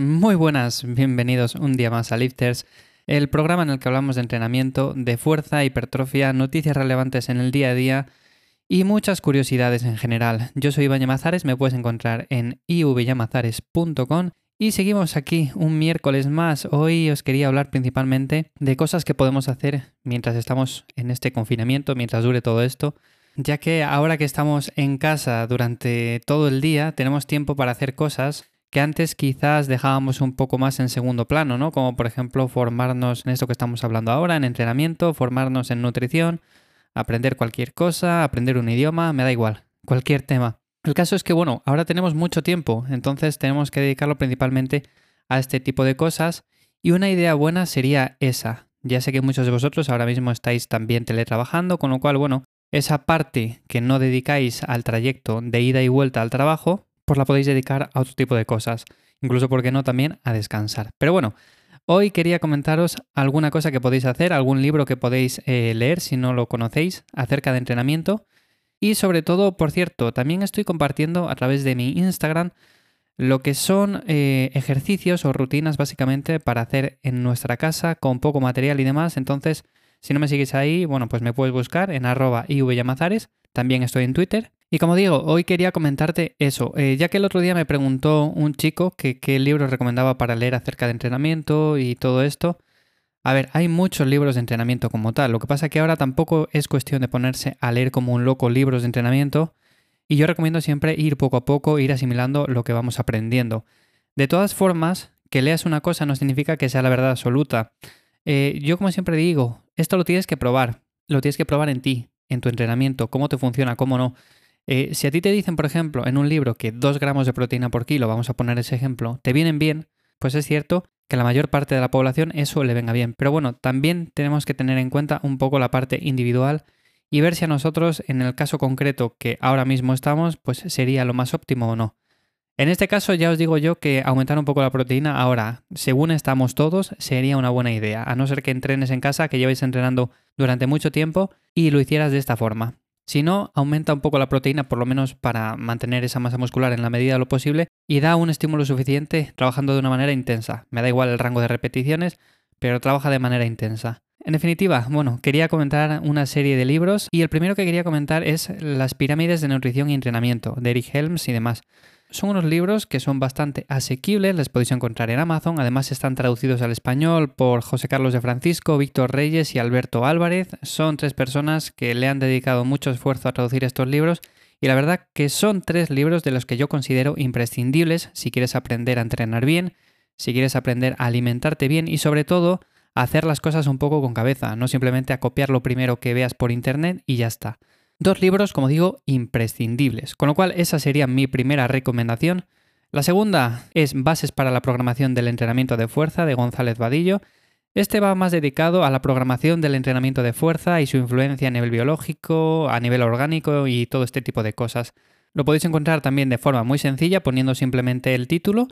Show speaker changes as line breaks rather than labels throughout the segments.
Muy buenas, bienvenidos un día más a Lifters, el programa en el que hablamos de entrenamiento, de fuerza, hipertrofia, noticias relevantes en el día a día y muchas curiosidades en general. Yo soy Iván Llamazares, me puedes encontrar en ivyamazares.com y seguimos aquí un miércoles más. Hoy os quería hablar principalmente de cosas que podemos hacer mientras estamos en este confinamiento, mientras dure todo esto, ya que ahora que estamos en casa durante todo el día, tenemos tiempo para hacer cosas que antes quizás dejábamos un poco más en segundo plano, ¿no? Como por ejemplo formarnos en esto que estamos hablando ahora, en entrenamiento, formarnos en nutrición, aprender cualquier cosa, aprender un idioma, me da igual, cualquier tema. El caso es que, bueno, ahora tenemos mucho tiempo, entonces tenemos que dedicarlo principalmente a este tipo de cosas y una idea buena sería esa. Ya sé que muchos de vosotros ahora mismo estáis también teletrabajando, con lo cual, bueno, esa parte que no dedicáis al trayecto de ida y vuelta al trabajo, pues la podéis dedicar a otro tipo de cosas. Incluso, ¿por qué no?, también a descansar. Pero bueno, hoy quería comentaros alguna cosa que podéis hacer, algún libro que podéis eh, leer si no lo conocéis acerca de entrenamiento. Y sobre todo, por cierto, también estoy compartiendo a través de mi Instagram lo que son eh, ejercicios o rutinas básicamente para hacer en nuestra casa con poco material y demás. Entonces, si no me sigues ahí, bueno, pues me puedes buscar en arroba ivyamazares. También estoy en Twitter y como digo, hoy quería comentarte eso, eh, ya que el otro día me preguntó un chico que qué libro recomendaba para leer acerca de entrenamiento y todo esto. A ver, hay muchos libros de entrenamiento como tal, lo que pasa que ahora tampoco es cuestión de ponerse a leer como un loco libros de entrenamiento, y yo recomiendo siempre ir poco a poco, ir asimilando lo que vamos aprendiendo. De todas formas, que leas una cosa no significa que sea la verdad absoluta. Eh, yo como siempre digo, esto lo tienes que probar, lo tienes que probar en ti, en tu entrenamiento, cómo te funciona, cómo no. Eh, si a ti te dicen, por ejemplo, en un libro que 2 gramos de proteína por kilo, vamos a poner ese ejemplo, te vienen bien, pues es cierto que a la mayor parte de la población eso le venga bien. Pero bueno, también tenemos que tener en cuenta un poco la parte individual y ver si a nosotros, en el caso concreto que ahora mismo estamos, pues sería lo más óptimo o no. En este caso ya os digo yo que aumentar un poco la proteína ahora, según estamos todos, sería una buena idea, a no ser que entrenes en casa, que lleváis entrenando durante mucho tiempo y lo hicieras de esta forma. Si no, aumenta un poco la proteína, por lo menos para mantener esa masa muscular en la medida de lo posible, y da un estímulo suficiente trabajando de una manera intensa. Me da igual el rango de repeticiones, pero trabaja de manera intensa. En definitiva, bueno, quería comentar una serie de libros y el primero que quería comentar es Las pirámides de nutrición y entrenamiento, de Eric Helms y demás. Son unos libros que son bastante asequibles, les podéis encontrar en Amazon, además están traducidos al español por José Carlos de Francisco, Víctor Reyes y Alberto Álvarez. Son tres personas que le han dedicado mucho esfuerzo a traducir estos libros y la verdad que son tres libros de los que yo considero imprescindibles si quieres aprender a entrenar bien, si quieres aprender a alimentarte bien y sobre todo a hacer las cosas un poco con cabeza, no simplemente a copiar lo primero que veas por internet y ya está. Dos libros, como digo, imprescindibles, con lo cual esa sería mi primera recomendación. La segunda es Bases para la programación del entrenamiento de fuerza de González Vadillo. Este va más dedicado a la programación del entrenamiento de fuerza y su influencia a nivel biológico, a nivel orgánico y todo este tipo de cosas. Lo podéis encontrar también de forma muy sencilla poniendo simplemente el título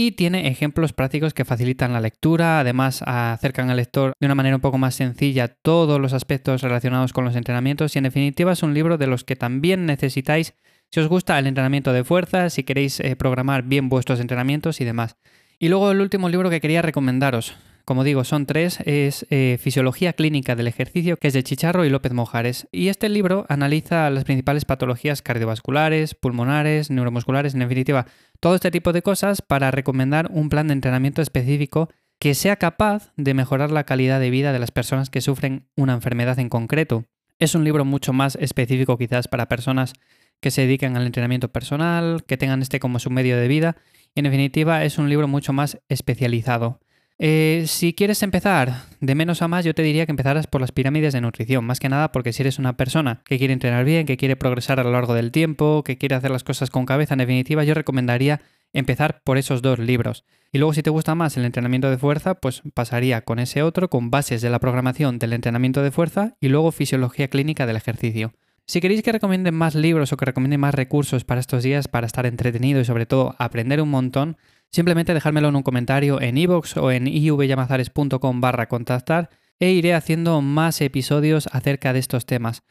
y tiene ejemplos prácticos que facilitan la lectura, además acercan al lector de una manera un poco más sencilla todos los aspectos relacionados con los entrenamientos y en definitiva es un libro de los que también necesitáis si os gusta el entrenamiento de fuerza, si queréis eh, programar bien vuestros entrenamientos y demás. Y luego el último libro que quería recomendaros, como digo, son tres. Es eh, Fisiología Clínica del Ejercicio, que es de Chicharro y López Mojares. Y este libro analiza las principales patologías cardiovasculares, pulmonares, neuromusculares, en definitiva, todo este tipo de cosas para recomendar un plan de entrenamiento específico que sea capaz de mejorar la calidad de vida de las personas que sufren una enfermedad en concreto. Es un libro mucho más específico quizás para personas que se dedican al entrenamiento personal, que tengan este como su medio de vida. Y en definitiva es un libro mucho más especializado. Eh, si quieres empezar de menos a más, yo te diría que empezaras por las pirámides de nutrición, más que nada porque si eres una persona que quiere entrenar bien, que quiere progresar a lo largo del tiempo, que quiere hacer las cosas con cabeza, en definitiva, yo recomendaría empezar por esos dos libros. Y luego si te gusta más el entrenamiento de fuerza, pues pasaría con ese otro, con bases de la programación del entrenamiento de fuerza y luego fisiología clínica del ejercicio. Si queréis que recomiende más libros o que recomiende más recursos para estos días para estar entretenido y sobre todo aprender un montón, simplemente dejármelo en un comentario en iVoox o en ivyamazares.com barra contactar e iré haciendo más episodios acerca de estos temas.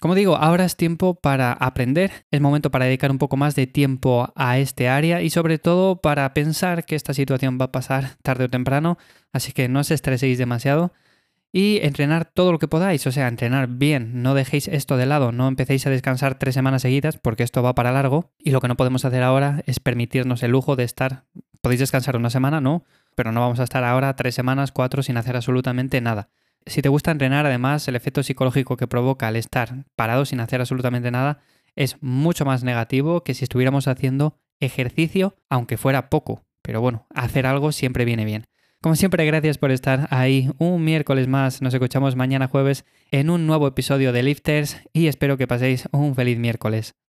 Como digo, ahora es tiempo para aprender, es momento para dedicar un poco más de tiempo a este área y sobre todo para pensar que esta situación va a pasar tarde o temprano, así que no os estreséis demasiado y entrenar todo lo que podáis, o sea, entrenar bien, no dejéis esto de lado, no empecéis a descansar tres semanas seguidas porque esto va para largo y lo que no podemos hacer ahora es permitirnos el lujo de estar, podéis descansar una semana, ¿no? Pero no vamos a estar ahora tres semanas, cuatro sin hacer absolutamente nada. Si te gusta entrenar, además, el efecto psicológico que provoca al estar parado sin hacer absolutamente nada es mucho más negativo que si estuviéramos haciendo ejercicio, aunque fuera poco. Pero bueno, hacer algo siempre viene bien. Como siempre, gracias por estar ahí un miércoles más. Nos escuchamos mañana jueves en un nuevo episodio de Lifters y espero que paséis un feliz miércoles.